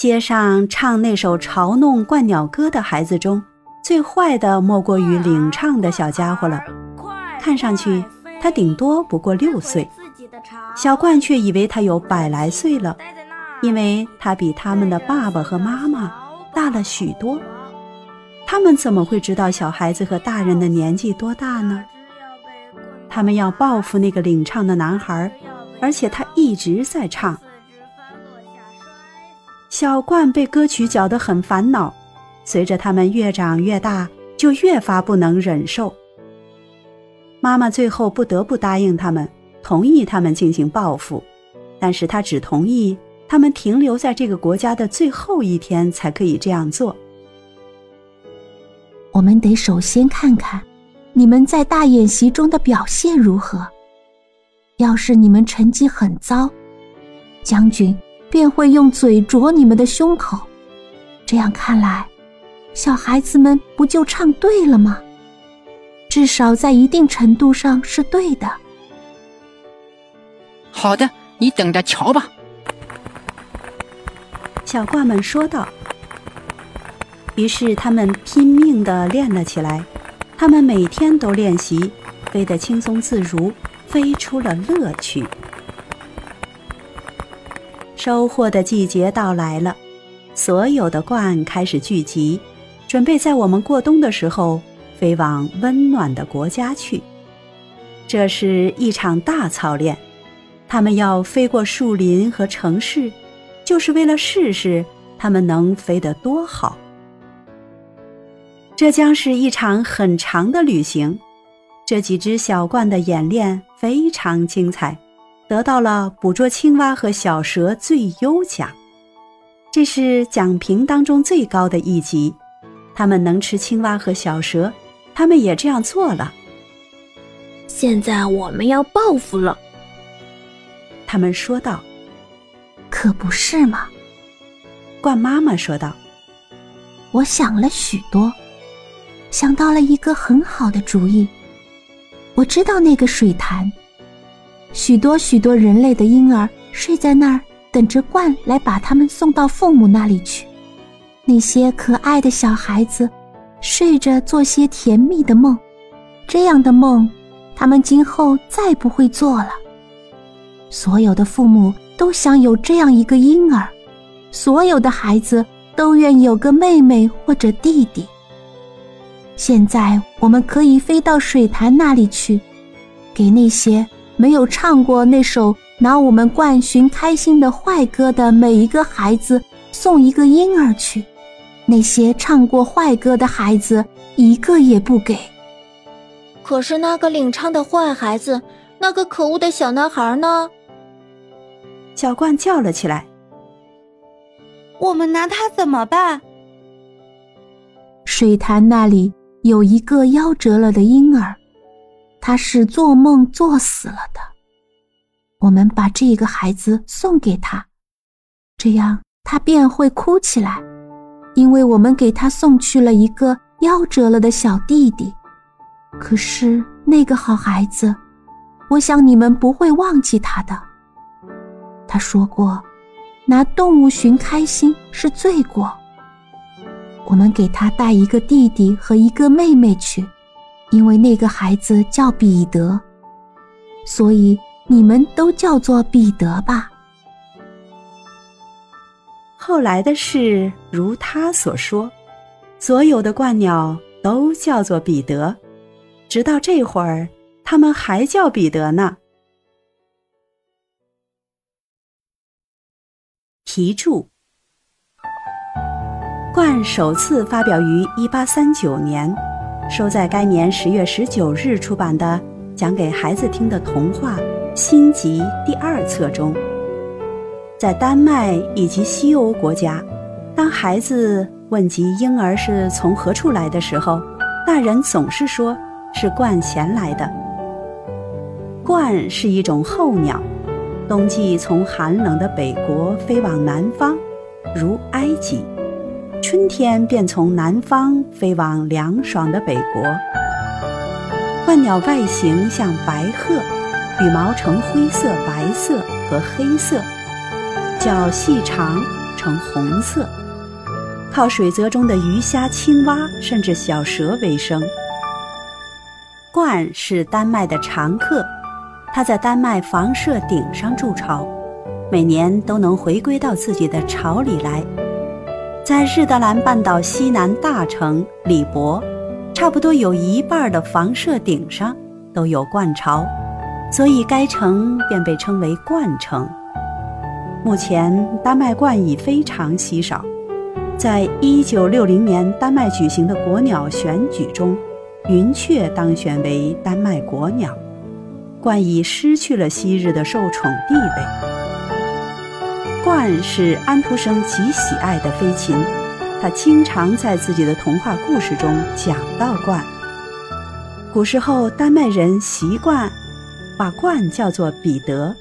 街上唱那首嘲弄鹳鸟歌的孩子中，最坏的莫过于领唱的小家伙了。看上去他顶多不过六岁，小冠却以为他有百来岁了，因为他比他们的爸爸和妈妈大了许多。他们怎么会知道小孩子和大人的年纪多大呢？他们要报复那个领唱的男孩，而且他一直在唱。小冠被歌曲搅得很烦恼，随着他们越长越大，就越发不能忍受。妈妈最后不得不答应他们，同意他们进行报复，但是他只同意他们停留在这个国家的最后一天才可以这样做。我们得首先看看，你们在大演习中的表现如何。要是你们成绩很糟，将军。便会用嘴啄你们的胸口，这样看来，小孩子们不就唱对了吗？至少在一定程度上是对的。好的，你等着瞧吧。”小怪们说道。于是他们拼命地练了起来，他们每天都练习，飞得轻松自如，飞出了乐趣。收获的季节到来了，所有的鹳开始聚集，准备在我们过冬的时候飞往温暖的国家去。这是一场大操练，它们要飞过树林和城市，就是为了试试它们能飞得多好。这将是一场很长的旅行，这几只小鹳的演练非常精彩。得到了捕捉青蛙和小蛇最优奖，这是奖评当中最高的一级。他们能吃青蛙和小蛇，他们也这样做了。现在我们要报复了，他们说道。可不是嘛？鹳妈妈说道。我想了许多，想到了一个很好的主意。我知道那个水潭。许多许多人类的婴儿睡在那儿，等着鹳来把他们送到父母那里去。那些可爱的小孩子睡着做些甜蜜的梦，这样的梦，他们今后再不会做了。所有的父母都想有这样一个婴儿，所有的孩子都愿有个妹妹或者弟弟。现在我们可以飞到水潭那里去，给那些。没有唱过那首拿我们冠寻开心的坏歌的每一个孩子送一个婴儿去，那些唱过坏歌的孩子一个也不给。可是那个领唱的坏孩子，那个可恶的小男孩呢？小冠叫了起来：“我们拿他怎么办？”水潭那里有一个夭折了的婴儿。他是做梦做死了的，我们把这个孩子送给他，这样他便会哭起来，因为我们给他送去了一个夭折了的小弟弟。可是那个好孩子，我想你们不会忘记他的。他说过，拿动物寻开心是罪过。我们给他带一个弟弟和一个妹妹去。因为那个孩子叫彼得，所以你们都叫做彼得吧。后来的事如他所说，所有的鹳鸟都叫做彼得，直到这会儿，他们还叫彼得呢。题注：鹳首次发表于一八三九年。收在该年十月十九日出版的讲给孩子听的童话《新集》第二册中，在丹麦以及西欧国家，当孩子问及婴儿是从何处来的时候，大人总是说是鹳前来的。鹳是一种候鸟，冬季从寒冷的北国飞往南方，如埃及。春天便从南方飞往凉爽的北国。鹳鸟外形像白鹤，羽毛呈灰色、白色和黑色，脚细长，呈红色，靠水泽中的鱼虾、青蛙甚至小蛇为生。鹳是丹麦的常客，它在丹麦房舍顶上筑巢，每年都能回归到自己的巢里来。在日德兰半岛西南大城里博，差不多有一半的房舍顶上都有鹳巢，所以该城便被称为鹳城。目前，丹麦鹳已非常稀少。在一九六零年丹麦举行的国鸟选举中，云雀当选为丹麦国鸟，鹳已失去了昔日的受宠地位。鹳是安徒生极喜爱的飞禽，他经常在自己的童话故事中讲到鹳。古时候，丹麦人习惯把鹳叫做彼得。